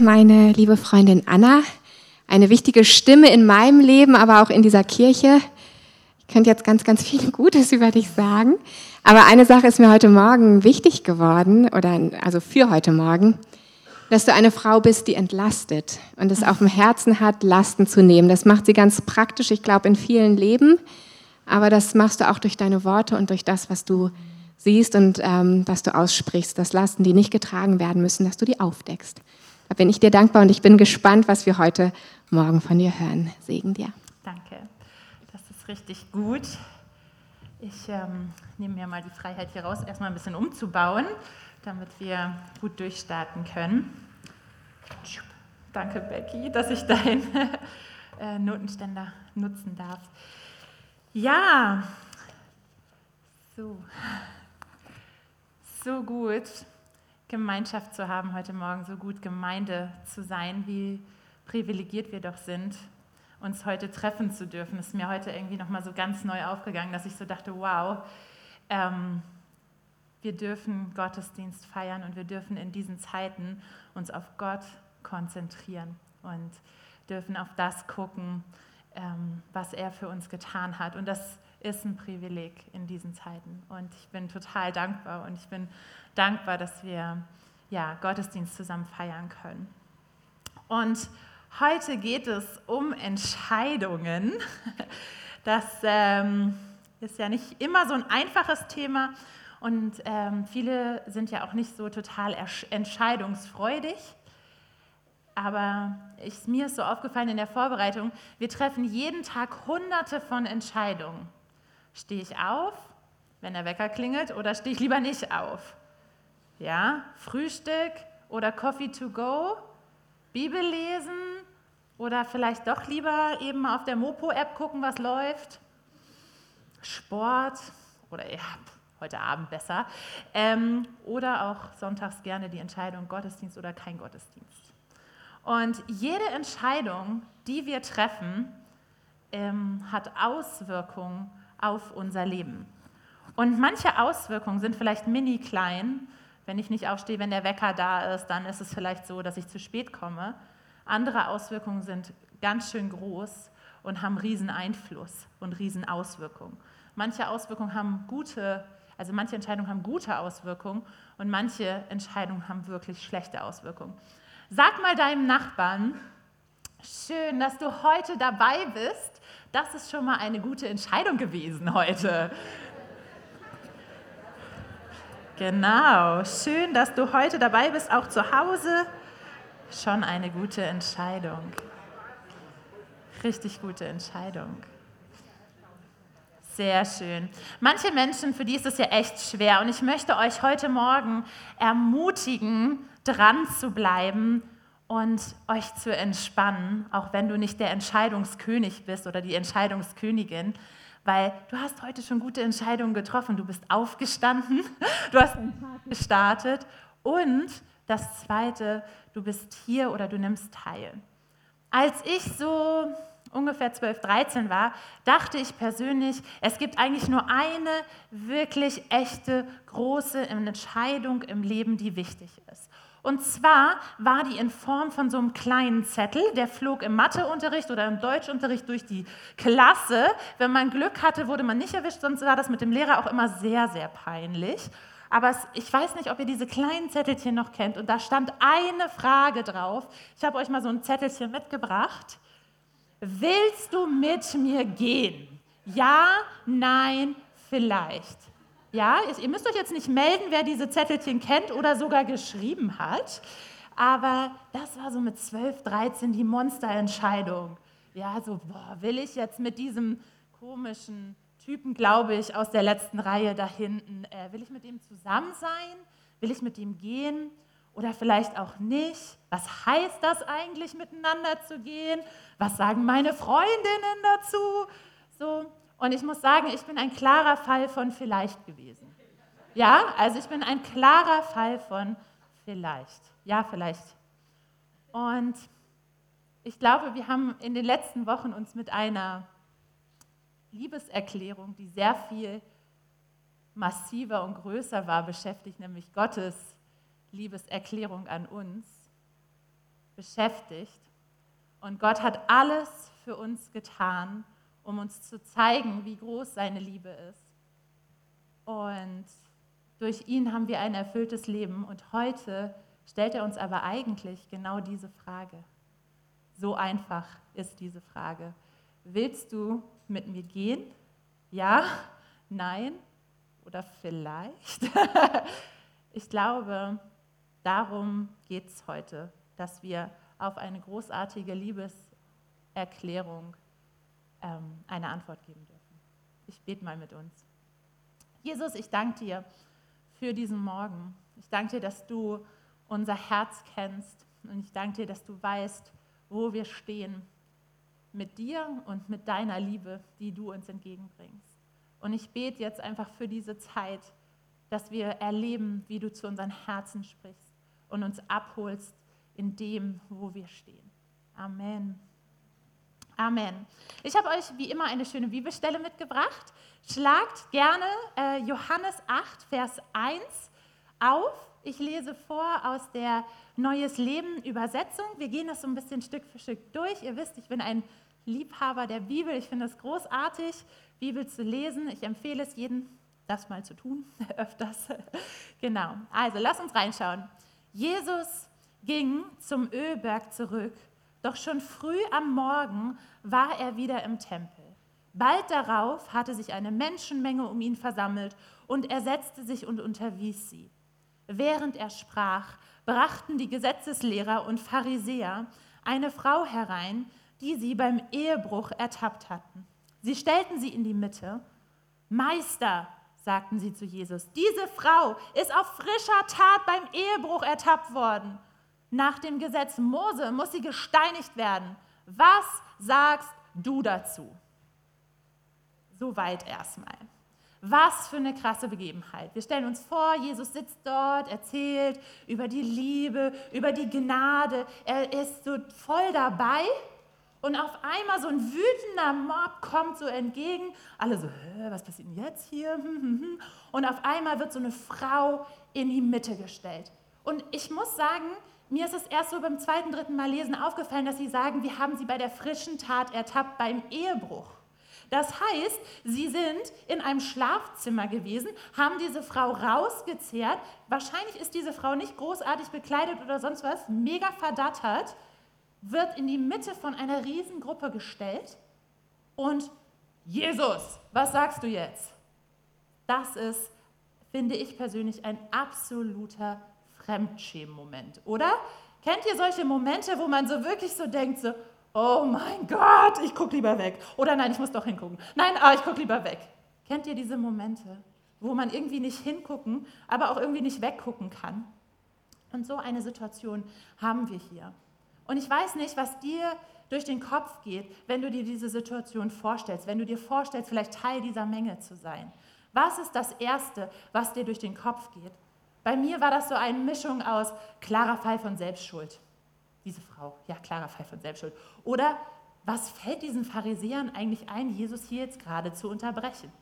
meine liebe Freundin Anna, eine wichtige Stimme in meinem Leben, aber auch in dieser Kirche. Ich könnte jetzt ganz, ganz viel Gutes über dich sagen. Aber eine Sache ist mir heute Morgen wichtig geworden, oder also für heute Morgen, dass du eine Frau bist, die entlastet und es auf dem Herzen hat, Lasten zu nehmen. Das macht sie ganz praktisch, ich glaube, in vielen Leben. Aber das machst du auch durch deine Worte und durch das, was du siehst und ähm, was du aussprichst, dass Lasten, die nicht getragen werden müssen, dass du die aufdeckst. Da bin ich dir dankbar und ich bin gespannt, was wir heute Morgen von dir hören. Segen dir. Danke, das ist richtig gut. Ich ähm, nehme mir mal die Freiheit hier raus, erstmal ein bisschen umzubauen, damit wir gut durchstarten können. Danke, Becky, dass ich deinen äh, Notenständer nutzen darf. Ja, so so gut, Gemeinschaft zu haben heute Morgen, so gut Gemeinde zu sein, wie privilegiert wir doch sind, uns heute treffen zu dürfen. Ist mir heute irgendwie nochmal so ganz neu aufgegangen, dass ich so dachte, wow, ähm, wir dürfen Gottesdienst feiern und wir dürfen in diesen Zeiten uns auf Gott konzentrieren und dürfen auf das gucken, ähm, was er für uns getan hat. Und das ist ein Privileg in diesen Zeiten. Und ich bin total dankbar und ich bin dankbar, dass wir ja, Gottesdienst zusammen feiern können. Und heute geht es um Entscheidungen. Das ähm, ist ja nicht immer so ein einfaches Thema und ähm, viele sind ja auch nicht so total entscheidungsfreudig. Aber ich, mir ist so aufgefallen in der Vorbereitung, wir treffen jeden Tag hunderte von Entscheidungen. Stehe ich auf, wenn der Wecker klingelt, oder stehe ich lieber nicht auf? Ja, Frühstück oder Coffee to go, Bibel lesen oder vielleicht doch lieber eben auf der Mopo-App gucken, was läuft. Sport oder ja, heute Abend besser. Ähm, oder auch sonntags gerne die Entscheidung Gottesdienst oder kein Gottesdienst. Und jede Entscheidung, die wir treffen, ähm, hat Auswirkungen auf unser Leben. Und manche Auswirkungen sind vielleicht mini klein. Wenn ich nicht aufstehe, wenn der Wecker da ist, dann ist es vielleicht so, dass ich zu spät komme. Andere Auswirkungen sind ganz schön groß und haben riesen Einfluss und riesen Auswirkungen. Manche Auswirkungen haben gute, also manche Entscheidungen haben gute Auswirkungen und manche Entscheidungen haben wirklich schlechte Auswirkungen. Sag mal deinem Nachbarn, schön, dass du heute dabei bist das ist schon mal eine gute Entscheidung gewesen heute. Genau, schön, dass du heute dabei bist, auch zu Hause. Schon eine gute Entscheidung. Richtig gute Entscheidung. Sehr schön. Manche Menschen, für die ist es ja echt schwer. Und ich möchte euch heute Morgen ermutigen, dran zu bleiben und euch zu entspannen, auch wenn du nicht der Entscheidungskönig bist oder die Entscheidungskönigin, weil du hast heute schon gute Entscheidungen getroffen. Du bist aufgestanden, du hast den Tag gestartet und das Zweite, du bist hier oder du nimmst teil. Als ich so ungefähr 12, 13 war, dachte ich persönlich, es gibt eigentlich nur eine wirklich echte große Entscheidung im Leben, die wichtig ist. Und zwar war die in Form von so einem kleinen Zettel, der flog im Matheunterricht oder im Deutschunterricht durch die Klasse. Wenn man Glück hatte, wurde man nicht erwischt, sonst war das mit dem Lehrer auch immer sehr, sehr peinlich. Aber es, ich weiß nicht, ob ihr diese kleinen Zettelchen noch kennt. Und da stand eine Frage drauf. Ich habe euch mal so ein Zettelchen mitgebracht. Willst du mit mir gehen? Ja, nein, vielleicht. Ja, ihr müsst euch jetzt nicht melden, wer diese Zettelchen kennt oder sogar geschrieben hat. Aber das war so mit 12, 13 die Monsterentscheidung. Ja, so, boah, will ich jetzt mit diesem komischen Typen, glaube ich, aus der letzten Reihe da hinten, äh, will ich mit ihm zusammen sein? Will ich mit ihm gehen? Oder vielleicht auch nicht? Was heißt das eigentlich, miteinander zu gehen? Was sagen meine Freundinnen dazu? So, und ich muss sagen, ich bin ein klarer Fall von vielleicht gewesen. Ja, also ich bin ein klarer Fall von vielleicht. Ja, vielleicht. Und ich glaube, wir haben in den letzten Wochen uns mit einer Liebeserklärung, die sehr viel massiver und größer war, beschäftigt, nämlich Gottes Liebeserklärung an uns. beschäftigt. Und Gott hat alles für uns getan, um uns zu zeigen, wie groß seine Liebe ist. Und durch ihn haben wir ein erfülltes Leben. Und heute stellt er uns aber eigentlich genau diese Frage. So einfach ist diese Frage. Willst du mit mir gehen? Ja? Nein? Oder vielleicht? ich glaube, darum geht es heute, dass wir auf eine großartige Liebeserklärung ähm, eine Antwort geben dürfen. Ich bete mal mit uns. Jesus, ich danke dir für diesen Morgen. Ich danke dir, dass du unser Herz kennst und ich danke dir, dass du weißt, wo wir stehen mit dir und mit deiner Liebe, die du uns entgegenbringst. Und ich bete jetzt einfach für diese Zeit, dass wir erleben, wie du zu unseren Herzen sprichst und uns abholst in dem, wo wir stehen. Amen. Amen. Ich habe euch wie immer eine schöne Bibelstelle mitgebracht. Schlagt gerne äh, Johannes 8, Vers 1 auf. Ich lese vor aus der Neues Leben Übersetzung. Wir gehen das so ein bisschen Stück für Stück durch. Ihr wisst, ich bin ein Liebhaber der Bibel. Ich finde es großartig, Bibel zu lesen. Ich empfehle es jedem, das mal zu tun, öfters. genau. Also, lass uns reinschauen. Jesus ging zum Ölberg zurück, doch schon früh am Morgen war er wieder im Tempel. Bald darauf hatte sich eine Menschenmenge um ihn versammelt und er setzte sich und unterwies sie. Während er sprach, brachten die Gesetzeslehrer und Pharisäer eine Frau herein, die sie beim Ehebruch ertappt hatten. Sie stellten sie in die Mitte. Meister, sagten sie zu Jesus, diese Frau ist auf frischer Tat beim Ehebruch ertappt worden. Nach dem Gesetz Mose muss sie gesteinigt werden. Was sagst du dazu? Soweit erstmal. Was für eine krasse Begebenheit. Wir stellen uns vor, Jesus sitzt dort, erzählt über die Liebe, über die Gnade. Er ist so voll dabei und auf einmal so ein wütender Mob kommt so entgegen. Alle so, was passiert denn jetzt hier? Und auf einmal wird so eine Frau in die Mitte gestellt. Und ich muss sagen, mir ist es erst so beim zweiten, dritten Mal lesen aufgefallen, dass sie sagen, wir haben sie bei der frischen Tat ertappt beim Ehebruch. Das heißt, sie sind in einem Schlafzimmer gewesen, haben diese Frau rausgezehrt. Wahrscheinlich ist diese Frau nicht großartig bekleidet oder sonst was, mega verdattert wird in die Mitte von einer Riesengruppe gestellt und Jesus, was sagst du jetzt? Das ist, finde ich persönlich, ein absoluter Fremdschämen-Moment, oder? Kennt ihr solche Momente, wo man so wirklich so denkt, so, oh mein Gott, ich gucke lieber weg. Oder nein, ich muss doch hingucken. Nein, ah, ich gucke lieber weg. Kennt ihr diese Momente, wo man irgendwie nicht hingucken, aber auch irgendwie nicht weggucken kann? Und so eine Situation haben wir hier. Und ich weiß nicht, was dir durch den Kopf geht, wenn du dir diese Situation vorstellst, wenn du dir vorstellst, vielleicht Teil dieser Menge zu sein. Was ist das Erste, was dir durch den Kopf geht? Bei mir war das so eine Mischung aus klarer Fall von Selbstschuld. Diese Frau, ja, klarer Fall von Selbstschuld. Oder was fällt diesen Pharisäern eigentlich ein, Jesus hier jetzt gerade zu unterbrechen?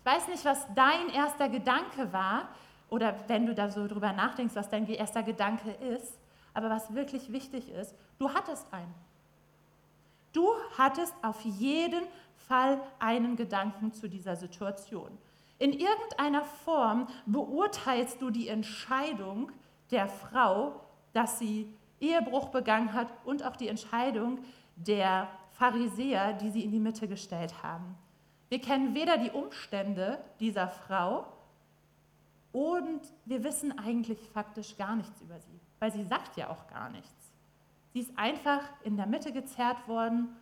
Ich weiß nicht, was dein erster Gedanke war oder wenn du da so drüber nachdenkst, was dein erster Gedanke ist. Aber was wirklich wichtig ist, du hattest einen. Du hattest auf jeden Fall einen Gedanken zu dieser Situation. In irgendeiner Form beurteilst du die Entscheidung der Frau, dass sie Ehebruch begangen hat und auch die Entscheidung der Pharisäer, die sie in die Mitte gestellt haben. Wir kennen weder die Umstände dieser Frau und wir wissen eigentlich faktisch gar nichts über sie weil sie sagt ja auch gar nichts. Sie ist einfach in der Mitte gezerrt worden.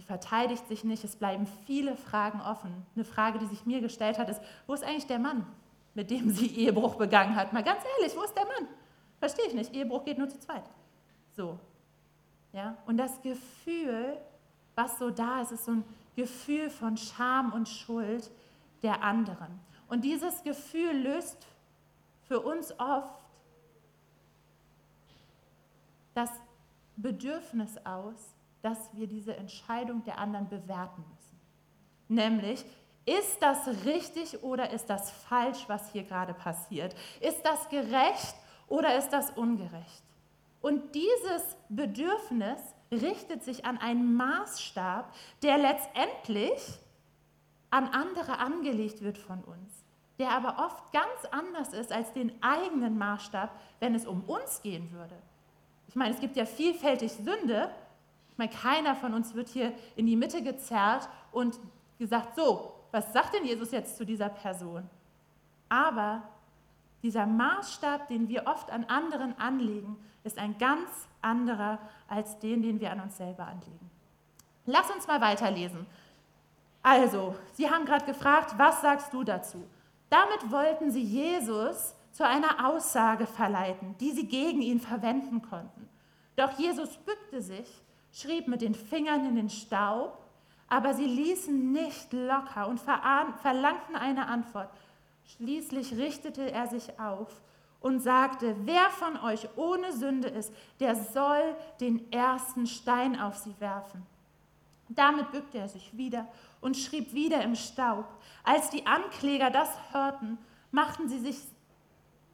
Sie verteidigt sich nicht. Es bleiben viele Fragen offen. Eine Frage, die sich mir gestellt hat, ist, wo ist eigentlich der Mann, mit dem sie Ehebruch begangen hat? Mal ganz ehrlich, wo ist der Mann? Verstehe ich nicht. Ehebruch geht nur zu zweit. So. Ja? Und das Gefühl, was so da ist, ist so ein Gefühl von Scham und Schuld der anderen. Und dieses Gefühl löst für uns oft das Bedürfnis aus, dass wir diese Entscheidung der anderen bewerten müssen. Nämlich, ist das richtig oder ist das falsch, was hier gerade passiert? Ist das gerecht oder ist das ungerecht? Und dieses Bedürfnis richtet sich an einen Maßstab, der letztendlich an andere angelegt wird von uns, der aber oft ganz anders ist als den eigenen Maßstab, wenn es um uns gehen würde. Ich meine, es gibt ja vielfältig Sünde. Meine, keiner von uns wird hier in die Mitte gezerrt und gesagt, so, was sagt denn Jesus jetzt zu dieser Person? Aber dieser Maßstab, den wir oft an anderen anlegen, ist ein ganz anderer als den, den wir an uns selber anlegen. Lass uns mal weiterlesen. Also, Sie haben gerade gefragt, was sagst du dazu? Damit wollten Sie Jesus zu einer Aussage verleiten, die sie gegen ihn verwenden konnten. Doch Jesus bückte sich, schrieb mit den Fingern in den Staub, aber sie ließen nicht locker und verlangten eine Antwort. Schließlich richtete er sich auf und sagte, wer von euch ohne Sünde ist, der soll den ersten Stein auf sie werfen. Damit bückte er sich wieder und schrieb wieder im Staub. Als die Ankläger das hörten, machten sie sich,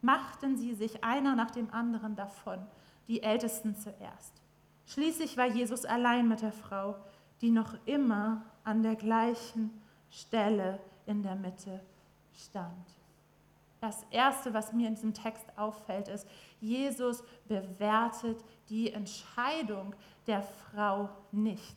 machten sie sich einer nach dem anderen davon, die Ältesten zuerst. Schließlich war Jesus allein mit der Frau, die noch immer an der gleichen Stelle in der Mitte stand. Das Erste, was mir in diesem Text auffällt, ist, Jesus bewertet die Entscheidung der Frau nicht.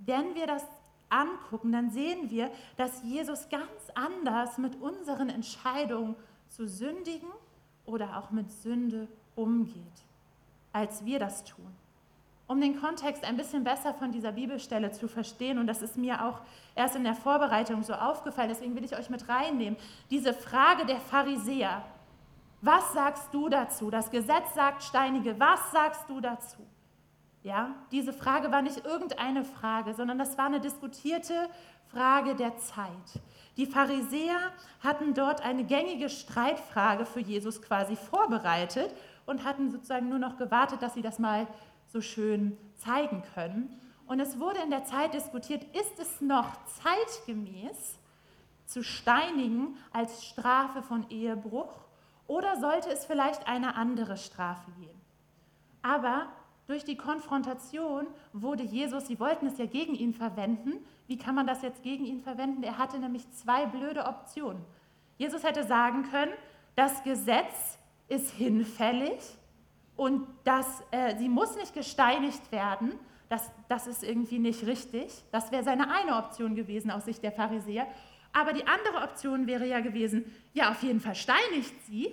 Wenn wir das angucken, dann sehen wir, dass Jesus ganz anders mit unseren Entscheidungen zu sündigen oder auch mit Sünde umgeht, als wir das tun um den Kontext ein bisschen besser von dieser Bibelstelle zu verstehen, und das ist mir auch erst in der Vorbereitung so aufgefallen, deswegen will ich euch mit reinnehmen, diese Frage der Pharisäer. Was sagst du dazu? Das Gesetz sagt Steinige, was sagst du dazu? Ja, diese Frage war nicht irgendeine Frage, sondern das war eine diskutierte Frage der Zeit. Die Pharisäer hatten dort eine gängige Streitfrage für Jesus quasi vorbereitet und hatten sozusagen nur noch gewartet, dass sie das mal so schön zeigen können. Und es wurde in der Zeit diskutiert, ist es noch zeitgemäß zu steinigen als Strafe von Ehebruch oder sollte es vielleicht eine andere Strafe gehen? Aber durch die Konfrontation wurde Jesus, sie wollten es ja gegen ihn verwenden. Wie kann man das jetzt gegen ihn verwenden? Er hatte nämlich zwei blöde Optionen. Jesus hätte sagen können, das Gesetz ist hinfällig und dass äh, sie muss nicht gesteinigt werden. Das, das ist irgendwie nicht richtig. Das wäre seine eine Option gewesen aus Sicht der Pharisäer. Aber die andere Option wäre ja gewesen, ja, auf jeden Fall steinigt sie.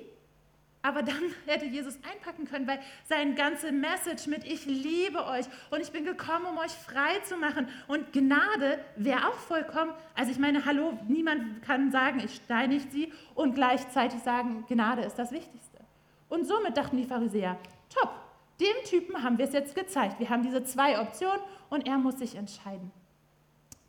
Aber dann hätte Jesus einpacken können, weil sein ganze Message mit Ich liebe euch und ich bin gekommen, um euch frei zu machen. Und Gnade wäre auch vollkommen. Also ich meine, hallo, niemand kann sagen, ich steinigt sie und gleichzeitig sagen, Gnade ist das Wichtigste. Und somit dachten die Pharisäer, top, dem Typen haben wir es jetzt gezeigt. Wir haben diese zwei Optionen und er muss sich entscheiden.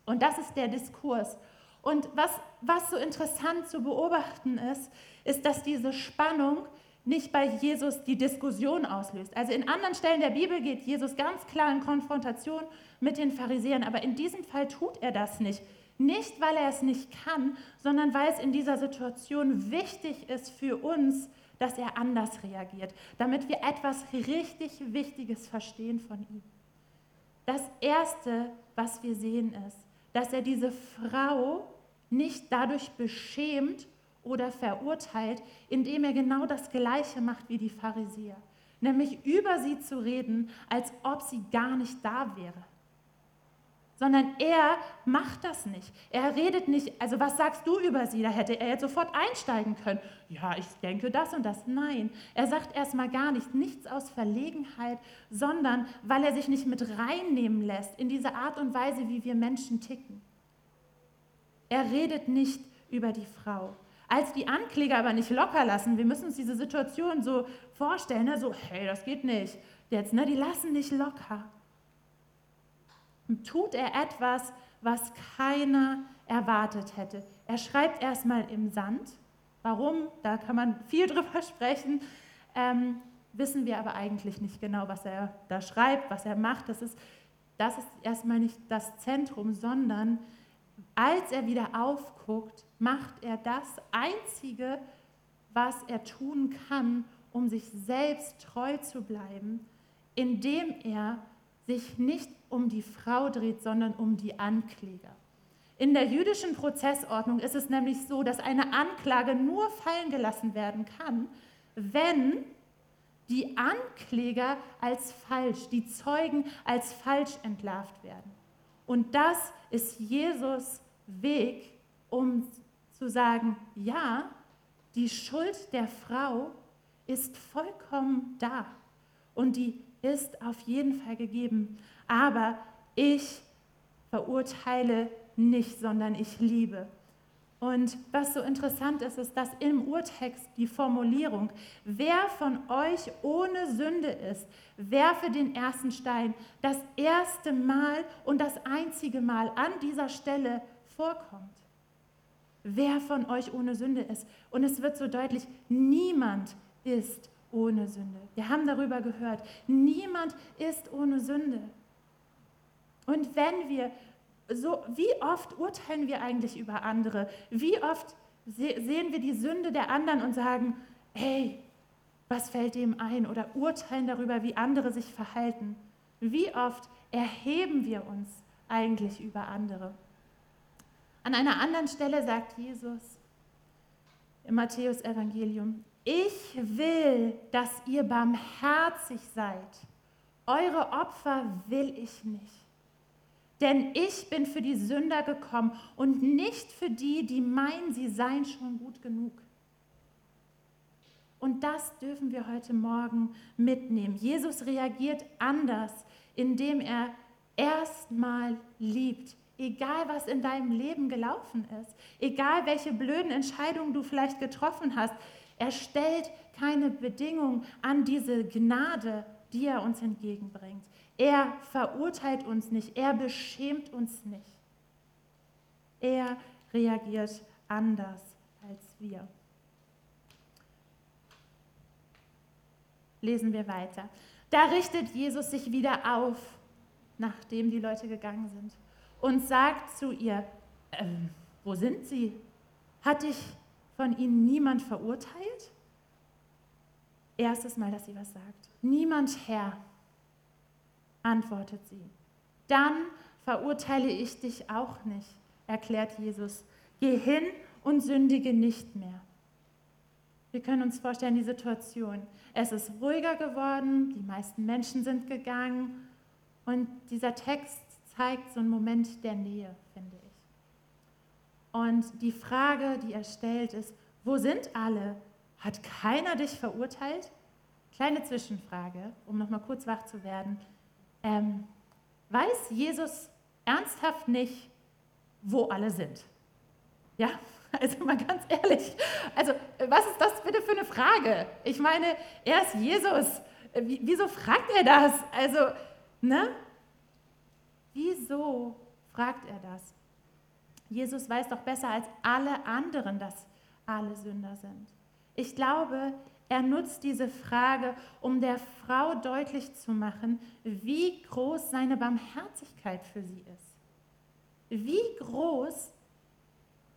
Und das ist der Diskurs. Und was, was so interessant zu beobachten ist, ist, dass diese Spannung nicht bei Jesus die Diskussion auslöst. Also in anderen Stellen der Bibel geht Jesus ganz klar in Konfrontation mit den Pharisäern, aber in diesem Fall tut er das nicht. Nicht, weil er es nicht kann, sondern weil es in dieser Situation wichtig ist für uns, dass er anders reagiert, damit wir etwas richtig Wichtiges verstehen von ihm. Das Erste, was wir sehen, ist, dass er diese Frau nicht dadurch beschämt oder verurteilt, indem er genau das Gleiche macht wie die Pharisäer, nämlich über sie zu reden, als ob sie gar nicht da wäre sondern er macht das nicht. Er redet nicht, also was sagst du über sie? Da hätte er jetzt sofort einsteigen können. Ja, ich denke das und das. Nein, er sagt erstmal gar nicht, nichts aus Verlegenheit, sondern weil er sich nicht mit reinnehmen lässt in diese Art und Weise, wie wir Menschen ticken. Er redet nicht über die Frau. Als die Ankläger aber nicht locker lassen, wir müssen uns diese Situation so vorstellen, ne? so, hey, das geht nicht. Jetzt, ne? Die lassen nicht locker tut er etwas, was keiner erwartet hätte. Er schreibt erstmal im Sand. Warum? Da kann man viel drüber sprechen. Ähm, wissen wir aber eigentlich nicht genau, was er da schreibt, was er macht. Das ist, das ist erstmal nicht das Zentrum, sondern als er wieder aufguckt, macht er das Einzige, was er tun kann, um sich selbst treu zu bleiben, indem er sich nicht um die Frau dreht, sondern um die Ankläger. In der jüdischen Prozessordnung ist es nämlich so, dass eine Anklage nur fallen gelassen werden kann, wenn die Ankläger als falsch, die Zeugen als falsch entlarvt werden. Und das ist Jesus Weg, um zu sagen, ja, die Schuld der Frau ist vollkommen da und die ist auf jeden Fall gegeben. Aber ich verurteile nicht, sondern ich liebe. Und was so interessant ist, ist, dass im Urtext die Formulierung, wer von euch ohne Sünde ist, werfe den ersten Stein, das erste Mal und das einzige Mal an dieser Stelle vorkommt. Wer von euch ohne Sünde ist. Und es wird so deutlich, niemand ist ohne Sünde. Wir haben darüber gehört, niemand ist ohne Sünde. Und wenn wir so, wie oft urteilen wir eigentlich über andere? Wie oft sehen wir die Sünde der anderen und sagen, hey, was fällt dem ein? Oder urteilen darüber, wie andere sich verhalten? Wie oft erheben wir uns eigentlich über andere? An einer anderen Stelle sagt Jesus im Matthäus Evangelium, ich will, dass ihr barmherzig seid. Eure Opfer will ich nicht. Denn ich bin für die Sünder gekommen und nicht für die, die meinen, sie seien schon gut genug. Und das dürfen wir heute Morgen mitnehmen. Jesus reagiert anders, indem er erstmal liebt. Egal, was in deinem Leben gelaufen ist, egal, welche blöden Entscheidungen du vielleicht getroffen hast, er stellt keine Bedingung an diese Gnade, die er uns entgegenbringt. Er verurteilt uns nicht, er beschämt uns nicht. Er reagiert anders als wir. Lesen wir weiter. Da richtet Jesus sich wieder auf, nachdem die Leute gegangen sind, und sagt zu ihr, ähm, wo sind sie? Hat dich von ihnen niemand verurteilt? Erstes Mal, dass sie was sagt. Niemand, Herr antwortet sie. Dann verurteile ich dich auch nicht, erklärt Jesus. Geh hin und sündige nicht mehr. Wir können uns vorstellen, die Situation. Es ist ruhiger geworden, die meisten Menschen sind gegangen und dieser Text zeigt so einen Moment der Nähe, finde ich. Und die Frage, die er stellt, ist, wo sind alle? Hat keiner dich verurteilt? Kleine Zwischenfrage, um nochmal kurz wach zu werden. Ähm, weiß Jesus ernsthaft nicht, wo alle sind? Ja, also mal ganz ehrlich. Also, was ist das bitte für eine Frage? Ich meine, er ist Jesus. Wieso fragt er das? Also, ne? Wieso fragt er das? Jesus weiß doch besser als alle anderen, dass alle Sünder sind. Ich glaube, er nutzt diese Frage, um der Frau deutlich zu machen, wie groß seine Barmherzigkeit für sie ist. Wie groß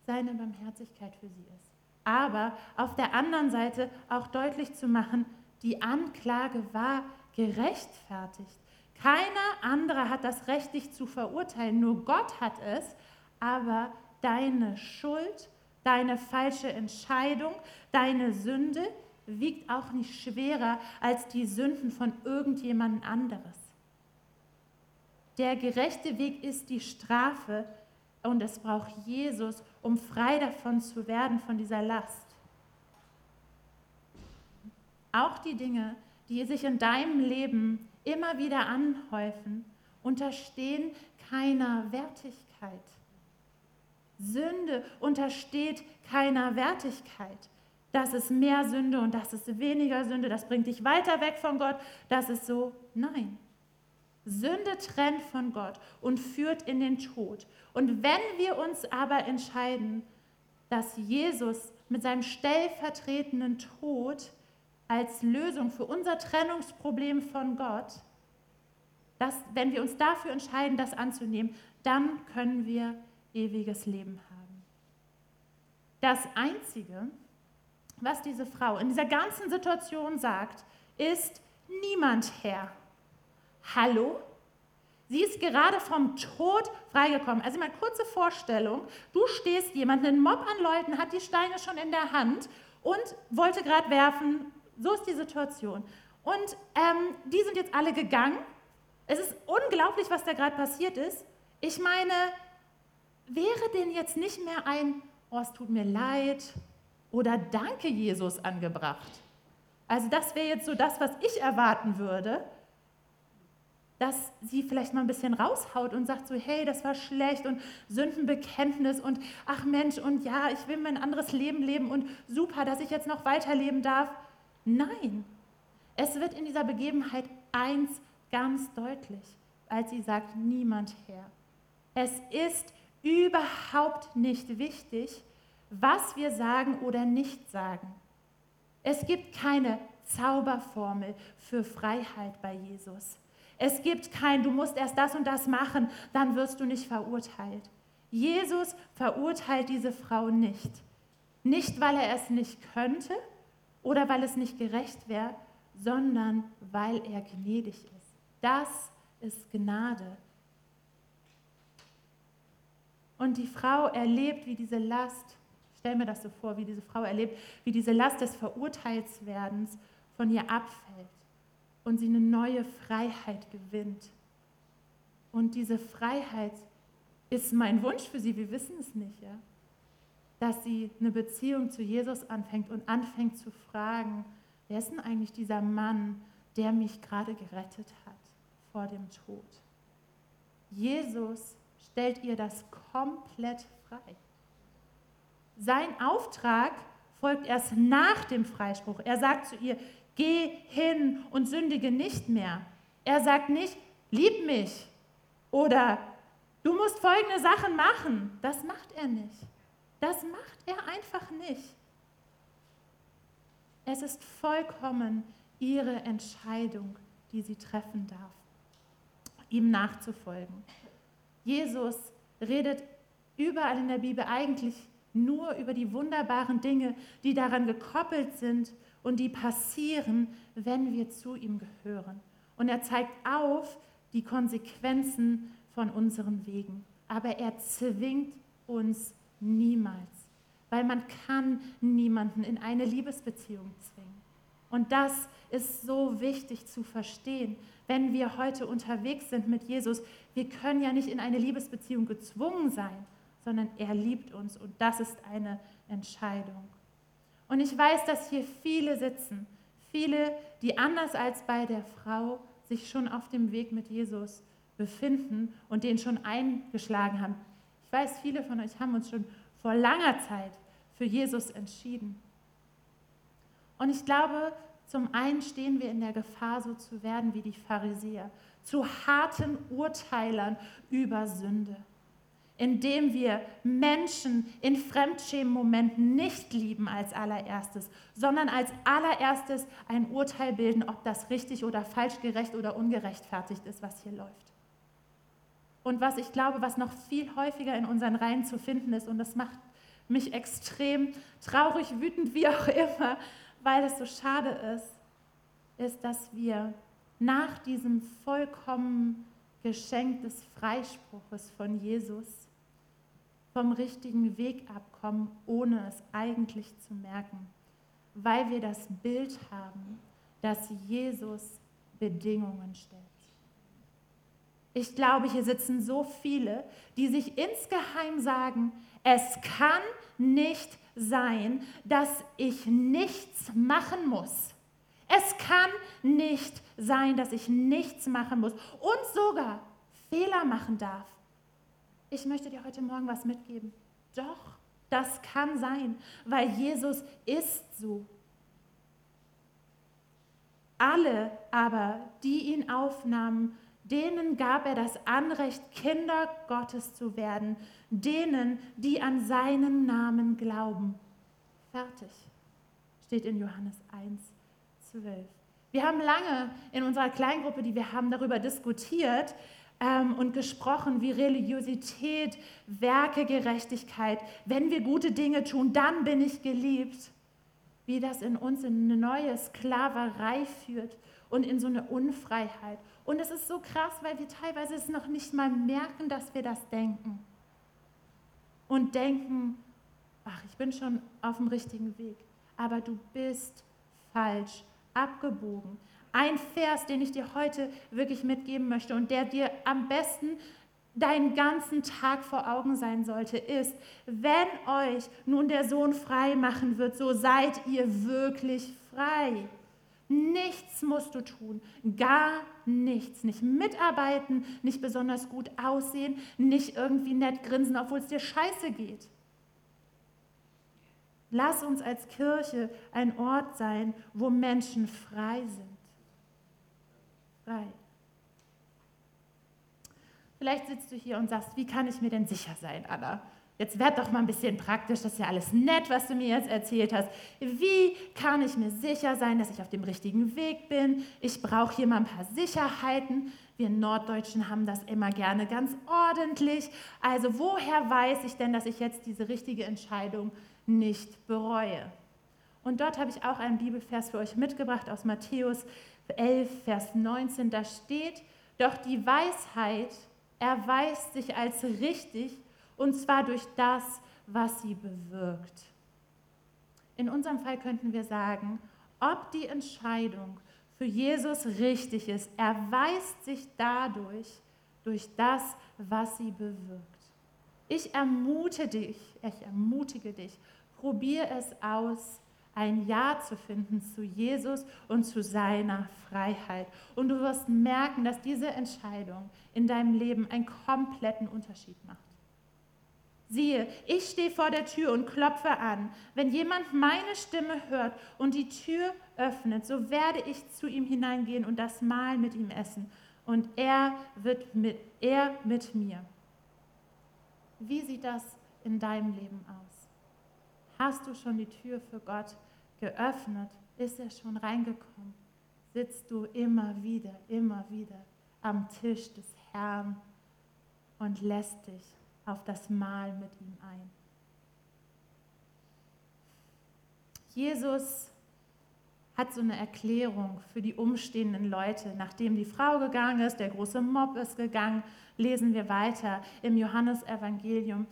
seine Barmherzigkeit für sie ist. Aber auf der anderen Seite auch deutlich zu machen, die Anklage war gerechtfertigt. Keiner andere hat das Recht, dich zu verurteilen, nur Gott hat es, aber deine Schuld, deine falsche Entscheidung, deine Sünde, wiegt auch nicht schwerer als die Sünden von irgendjemand anderes. Der gerechte Weg ist die Strafe und es braucht Jesus, um frei davon zu werden, von dieser Last. Auch die Dinge, die sich in deinem Leben immer wieder anhäufen, unterstehen keiner Wertigkeit. Sünde untersteht keiner Wertigkeit das ist mehr Sünde und das ist weniger Sünde, das bringt dich weiter weg von Gott, das ist so. Nein. Sünde trennt von Gott und führt in den Tod. Und wenn wir uns aber entscheiden, dass Jesus mit seinem stellvertretenden Tod als Lösung für unser Trennungsproblem von Gott, dass, wenn wir uns dafür entscheiden, das anzunehmen, dann können wir ewiges Leben haben. Das Einzige, was diese Frau in dieser ganzen Situation sagt, ist niemand Herr. Hallo? Sie ist gerade vom Tod freigekommen. Also mal kurze Vorstellung. Du stehst jemand, ein Mob an Leuten hat die Steine schon in der Hand und wollte gerade werfen. So ist die Situation. Und ähm, die sind jetzt alle gegangen. Es ist unglaublich, was da gerade passiert ist. Ich meine, wäre denn jetzt nicht mehr ein, oh, es tut mir leid oder Danke Jesus angebracht? Also das wäre jetzt so das, was ich erwarten würde, dass sie vielleicht mal ein bisschen raushaut und sagt so, hey, das war schlecht und Sündenbekenntnis und ach Mensch und ja, ich will mein anderes Leben leben und super, dass ich jetzt noch weiterleben darf. Nein, es wird in dieser Begebenheit eins ganz deutlich, als sie sagt, niemand Herr. Es ist überhaupt nicht wichtig, was wir sagen oder nicht sagen. Es gibt keine Zauberformel für Freiheit bei Jesus. Es gibt kein, du musst erst das und das machen, dann wirst du nicht verurteilt. Jesus verurteilt diese Frau nicht. Nicht, weil er es nicht könnte oder weil es nicht gerecht wäre, sondern weil er gnädig ist. Das ist Gnade. Und die Frau erlebt, wie diese Last, stell mir das so vor, wie diese Frau erlebt, wie diese Last des Verurteilswerdens von ihr abfällt und sie eine neue Freiheit gewinnt. Und diese Freiheit ist mein Wunsch für sie, wir wissen es nicht, ja? dass sie eine Beziehung zu Jesus anfängt und anfängt zu fragen, wer ist denn eigentlich dieser Mann, der mich gerade gerettet hat vor dem Tod? Jesus stellt ihr das komplett frei. Sein Auftrag folgt erst nach dem Freispruch. Er sagt zu ihr, geh hin und sündige nicht mehr. Er sagt nicht, lieb mich oder du musst folgende Sachen machen. Das macht er nicht. Das macht er einfach nicht. Es ist vollkommen ihre Entscheidung, die sie treffen darf, ihm nachzufolgen. Jesus redet überall in der Bibel eigentlich nur über die wunderbaren Dinge, die daran gekoppelt sind und die passieren, wenn wir zu ihm gehören. Und er zeigt auf die Konsequenzen von unseren Wegen. Aber er zwingt uns niemals, weil man kann niemanden in eine Liebesbeziehung zwingen. Und das ist so wichtig zu verstehen, wenn wir heute unterwegs sind mit Jesus. Wir können ja nicht in eine Liebesbeziehung gezwungen sein, sondern er liebt uns und das ist eine Entscheidung. Und ich weiß, dass hier viele sitzen, viele, die anders als bei der Frau sich schon auf dem Weg mit Jesus befinden und den schon eingeschlagen haben. Ich weiß, viele von euch haben uns schon vor langer Zeit für Jesus entschieden. Und ich glaube, zum einen stehen wir in der Gefahr, so zu werden wie die Pharisäer, zu harten Urteilern über Sünde, indem wir Menschen in Fremdschämen-Momenten nicht lieben als allererstes, sondern als allererstes ein Urteil bilden, ob das richtig oder falsch, gerecht oder ungerechtfertigt ist, was hier läuft. Und was ich glaube, was noch viel häufiger in unseren Reihen zu finden ist, und das macht mich extrem traurig, wütend, wie auch immer, weil es so schade ist, ist, dass wir nach diesem vollkommenen Geschenk des Freispruches von Jesus vom richtigen Weg abkommen, ohne es eigentlich zu merken, weil wir das Bild haben, dass Jesus Bedingungen stellt. Ich glaube, hier sitzen so viele, die sich insgeheim sagen, es kann nicht sein, dass ich nichts machen muss. Es kann nicht sein, dass ich nichts machen muss und sogar Fehler machen darf. Ich möchte dir heute Morgen was mitgeben. Doch, das kann sein, weil Jesus ist so. Alle aber, die ihn aufnahmen, denen gab er das Anrecht, Kinder Gottes zu werden, denen, die an seinen Namen glauben. Fertig. Steht in Johannes 1, 12. Wir haben lange in unserer Kleingruppe, die wir haben, darüber diskutiert ähm, und gesprochen, wie Religiosität, Werkegerechtigkeit, wenn wir gute Dinge tun, dann bin ich geliebt, wie das in uns in eine neue Sklaverei führt und in so eine Unfreiheit. Und es ist so krass, weil wir teilweise es noch nicht mal merken, dass wir das denken. Und denken, ach, ich bin schon auf dem richtigen Weg. Aber du bist falsch abgebogen. Ein Vers, den ich dir heute wirklich mitgeben möchte und der dir am besten deinen ganzen Tag vor Augen sein sollte, ist, wenn euch nun der Sohn frei machen wird, so seid ihr wirklich frei. Nichts musst du tun, gar nichts. Nicht mitarbeiten, nicht besonders gut aussehen, nicht irgendwie nett grinsen, obwohl es dir scheiße geht. Lass uns als Kirche ein Ort sein, wo Menschen frei sind. Frei. Vielleicht sitzt du hier und sagst, wie kann ich mir denn sicher sein, Anna? Jetzt werd doch mal ein bisschen praktisch, das ist ja alles nett, was du mir jetzt erzählt hast. Wie kann ich mir sicher sein, dass ich auf dem richtigen Weg bin? Ich brauche hier mal ein paar Sicherheiten. Wir Norddeutschen haben das immer gerne ganz ordentlich. Also woher weiß ich denn, dass ich jetzt diese richtige Entscheidung nicht bereue? Und dort habe ich auch einen Bibelvers für euch mitgebracht aus Matthäus 11, Vers 19. Da steht, doch die Weisheit erweist sich als richtig und zwar durch das, was sie bewirkt. In unserem Fall könnten wir sagen, ob die Entscheidung für Jesus richtig ist, erweist sich dadurch, durch das, was sie bewirkt. Ich ermute dich, ich ermutige dich, probier es aus, ein Ja zu finden zu Jesus und zu seiner Freiheit. Und du wirst merken, dass diese Entscheidung in deinem Leben einen kompletten Unterschied macht. Siehe, ich stehe vor der Tür und klopfe an. Wenn jemand meine Stimme hört und die Tür öffnet, so werde ich zu ihm hineingehen und das Mahl mit ihm essen. Und er wird mit, er mit mir. Wie sieht das in deinem Leben aus? Hast du schon die Tür für Gott geöffnet? Ist er schon reingekommen? Sitzt du immer wieder, immer wieder am Tisch des Herrn und lässt dich auf das Mahl mit ihm ein. Jesus hat so eine Erklärung für die umstehenden Leute. Nachdem die Frau gegangen ist, der große Mob ist gegangen, lesen wir weiter im Johannesevangelium,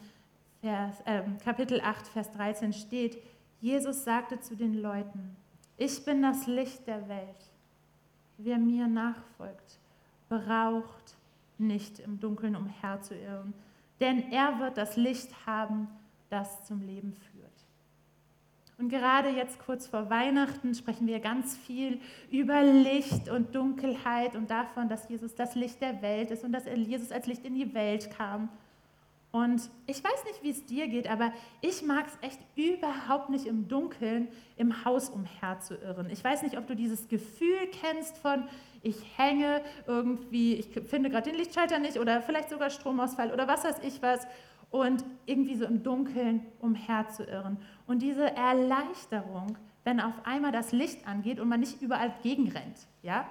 Vers, äh, Kapitel 8, Vers 13 steht, Jesus sagte zu den Leuten, ich bin das Licht der Welt. Wer mir nachfolgt, braucht nicht im Dunkeln umherzuirren, denn er wird das Licht haben, das zum Leben führt. Und gerade jetzt kurz vor Weihnachten sprechen wir ganz viel über Licht und Dunkelheit und davon, dass Jesus das Licht der Welt ist und dass Jesus als Licht in die Welt kam. Und ich weiß nicht, wie es dir geht, aber ich mag es echt überhaupt nicht im Dunkeln im Haus umherzuirren. Ich weiß nicht, ob du dieses Gefühl kennst von, ich hänge irgendwie, ich finde gerade den Lichtschalter nicht oder vielleicht sogar Stromausfall oder was weiß ich was und irgendwie so im Dunkeln umherzuirren. Und diese Erleichterung, wenn auf einmal das Licht angeht und man nicht überall gegenrennt, ja,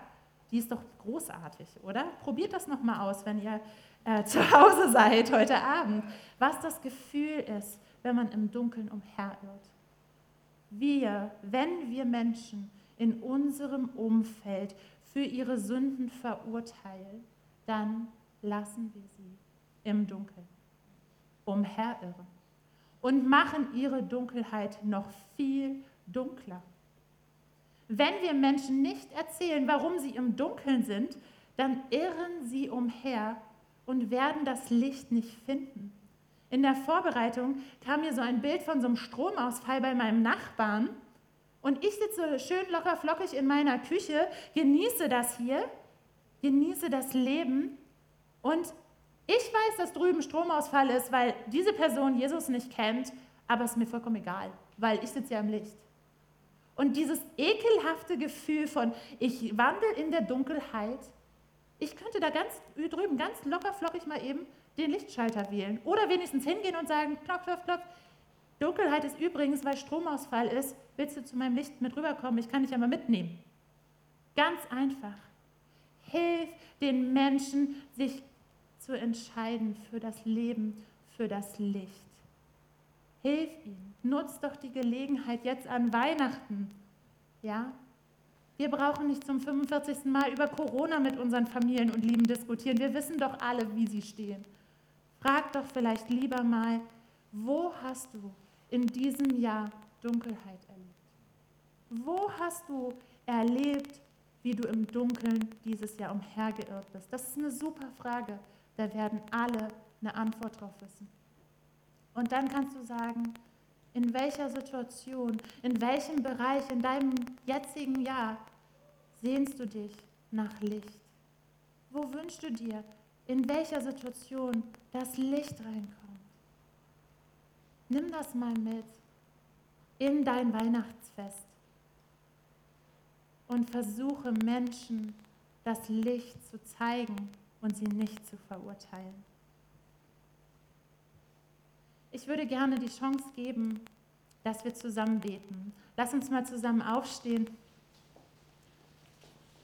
die ist doch großartig, oder? Probiert das nochmal aus, wenn ihr äh, zu Hause seid heute Abend, was das Gefühl ist, wenn man im Dunkeln umherirrt. Wir, wenn wir Menschen in unserem Umfeld für ihre Sünden verurteilen, dann lassen wir sie im Dunkeln umherirren und machen ihre Dunkelheit noch viel dunkler. Wenn wir Menschen nicht erzählen, warum sie im Dunkeln sind, dann irren sie umher und werden das Licht nicht finden. In der Vorbereitung kam mir so ein Bild von so einem Stromausfall bei meinem Nachbarn und ich sitze schön locker flockig in meiner Küche, genieße das hier, genieße das Leben und ich weiß, dass drüben Stromausfall ist, weil diese Person Jesus nicht kennt, aber es ist mir vollkommen egal, weil ich sitze ja im Licht. Und dieses ekelhafte Gefühl von, ich wandle in der Dunkelheit, ich könnte da ganz drüben, ganz locker flockig mal eben den Lichtschalter wählen. Oder wenigstens hingehen und sagen, klopf, klopf, klopf. Dunkelheit ist übrigens, weil Stromausfall ist, willst du zu meinem Licht mit rüberkommen? Ich kann dich ja mal mitnehmen. Ganz einfach. Hilf den Menschen, sich zu entscheiden für das Leben, für das Licht. Hilf ihnen. Nutz doch die Gelegenheit jetzt an Weihnachten. Ja? Wir brauchen nicht zum 45. Mal über Corona mit unseren Familien und Lieben diskutieren. Wir wissen doch alle, wie sie stehen. Frag doch vielleicht lieber mal, wo hast du in diesem Jahr Dunkelheit erlebt? Wo hast du erlebt, wie du im Dunkeln dieses Jahr umhergeirrt bist? Das ist eine super Frage. Da werden alle eine Antwort drauf wissen. Und dann kannst du sagen, in welcher Situation, in welchem Bereich in deinem jetzigen Jahr sehnst du dich nach Licht? Wo wünschst du dir, in welcher Situation das Licht reinkommt? Nimm das mal mit in dein Weihnachtsfest und versuche Menschen das Licht zu zeigen und sie nicht zu verurteilen. Ich würde gerne die Chance geben, dass wir zusammen beten. Lass uns mal zusammen aufstehen.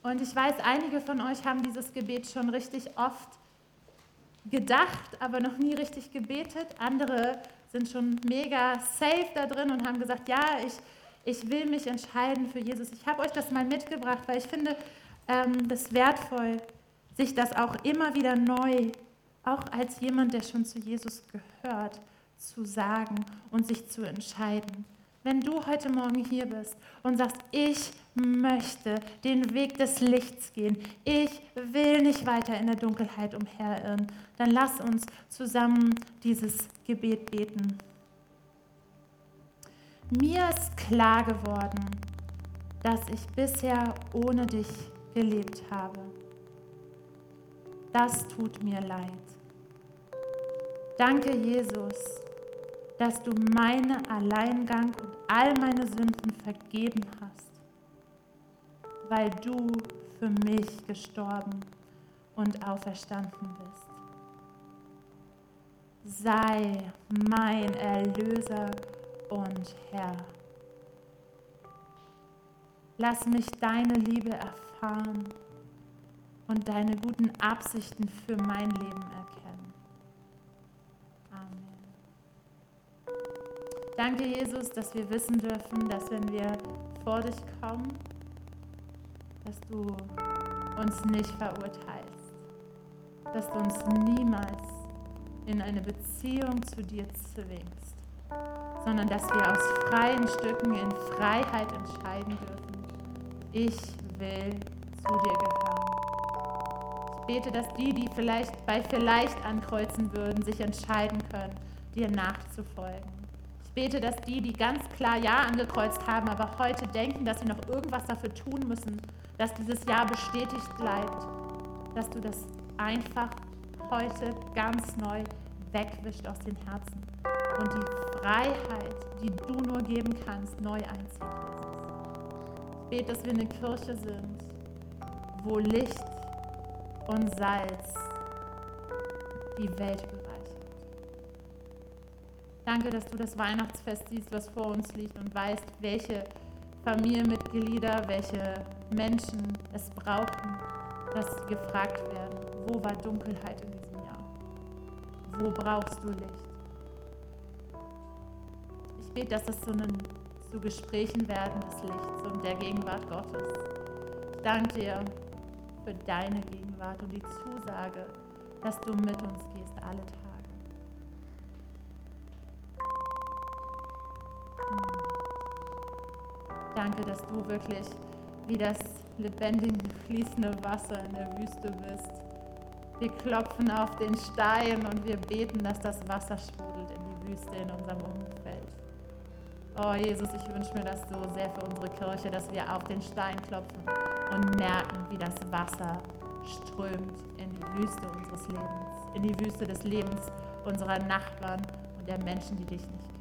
Und ich weiß, einige von euch haben dieses Gebet schon richtig oft gedacht, aber noch nie richtig gebetet. Andere sind schon mega safe da drin und haben gesagt, ja, ich, ich will mich entscheiden für Jesus. Ich habe euch das mal mitgebracht, weil ich finde ähm, das wertvoll, sich das auch immer wieder neu, auch als jemand, der schon zu Jesus gehört, zu sagen und sich zu entscheiden. Wenn du heute Morgen hier bist und sagst, ich möchte den Weg des Lichts gehen, ich will nicht weiter in der Dunkelheit umherirren, dann lass uns zusammen dieses Gebet beten. Mir ist klar geworden, dass ich bisher ohne dich gelebt habe. Das tut mir leid. Danke, Jesus, dass du meine Alleingang und all meine Sünden vergeben hast, weil du für mich gestorben und auferstanden bist. Sei mein Erlöser und Herr. Lass mich deine Liebe erfahren und deine guten Absichten für mein Leben erkennen. Amen. Danke, Jesus, dass wir wissen dürfen, dass wenn wir vor dich kommen, dass du uns nicht verurteilst, dass du uns niemals in eine Beziehung zu dir zwingst, sondern dass wir aus freien Stücken in Freiheit entscheiden dürfen. Ich will zu dir gehören. Ich bete, dass die, die vielleicht bei vielleicht ankreuzen würden, sich entscheiden können, dir nachzufolgen. Bete, dass die, die ganz klar Ja angekreuzt haben, aber heute denken, dass sie noch irgendwas dafür tun müssen, dass dieses Ja bestätigt bleibt, dass du das einfach heute ganz neu wegwischt aus den Herzen und die Freiheit, die du nur geben kannst, neu einzieht, Ich bete, dass wir eine Kirche sind, wo Licht und Salz die Welt bereichert. Danke, dass du das Weihnachtsfest siehst, was vor uns liegt und weißt, welche Familienmitglieder, welche Menschen es brauchen, dass sie gefragt werden, wo war Dunkelheit in diesem Jahr? Wo brauchst du Licht? Ich bete, dass das zu, einen, zu Gesprächen werden des Lichts und der Gegenwart Gottes. Ich danke dir für deine Gegenwart und die Zusage, dass du mit uns gehst alle Tage. Danke, dass du wirklich wie das lebendige, fließende Wasser in der Wüste bist. Wir klopfen auf den Stein und wir beten, dass das Wasser sprudelt in die Wüste in unserem Umfeld. Oh Jesus, ich wünsche mir das so sehr für unsere Kirche, dass wir auf den Stein klopfen und merken, wie das Wasser strömt in die Wüste unseres Lebens, in die Wüste des Lebens unserer Nachbarn und der Menschen, die dich nicht